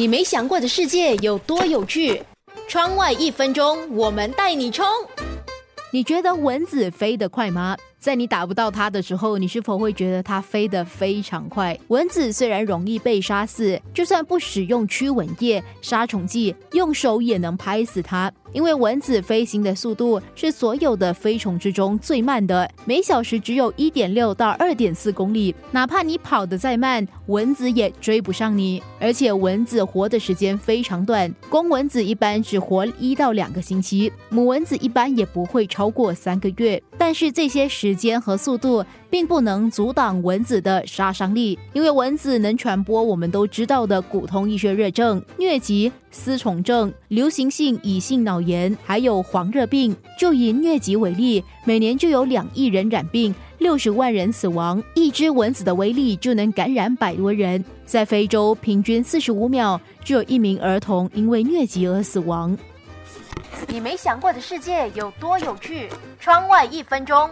你没想过的世界有多有趣？窗外一分钟，我们带你冲！你觉得蚊子飞得快吗？在你打不到它的时候，你是否会觉得它飞得非常快？蚊子虽然容易被杀死，就算不使用驱蚊液、杀虫剂，用手也能拍死它。因为蚊子飞行的速度是所有的飞虫之中最慢的，每小时只有一点六到二点四公里。哪怕你跑得再慢，蚊子也追不上你。而且蚊子活的时间非常短，公蚊子一般只活一到两个星期，母蚊子一般也不会超过三个月。但是这些时间和速度并不能阻挡蚊子的杀伤力，因为蚊子能传播我们都知道的骨痛、医学热症、疟疾。丝虫症、流行性乙性脑炎，还有黄热病。就以疟疾为例，每年就有两亿人染病，六十万人死亡。一只蚊子的威力就能感染百多人。在非洲，平均四十五秒就有一名儿童因为疟疾而死亡。你没想过的世界有多有趣？窗外一分钟。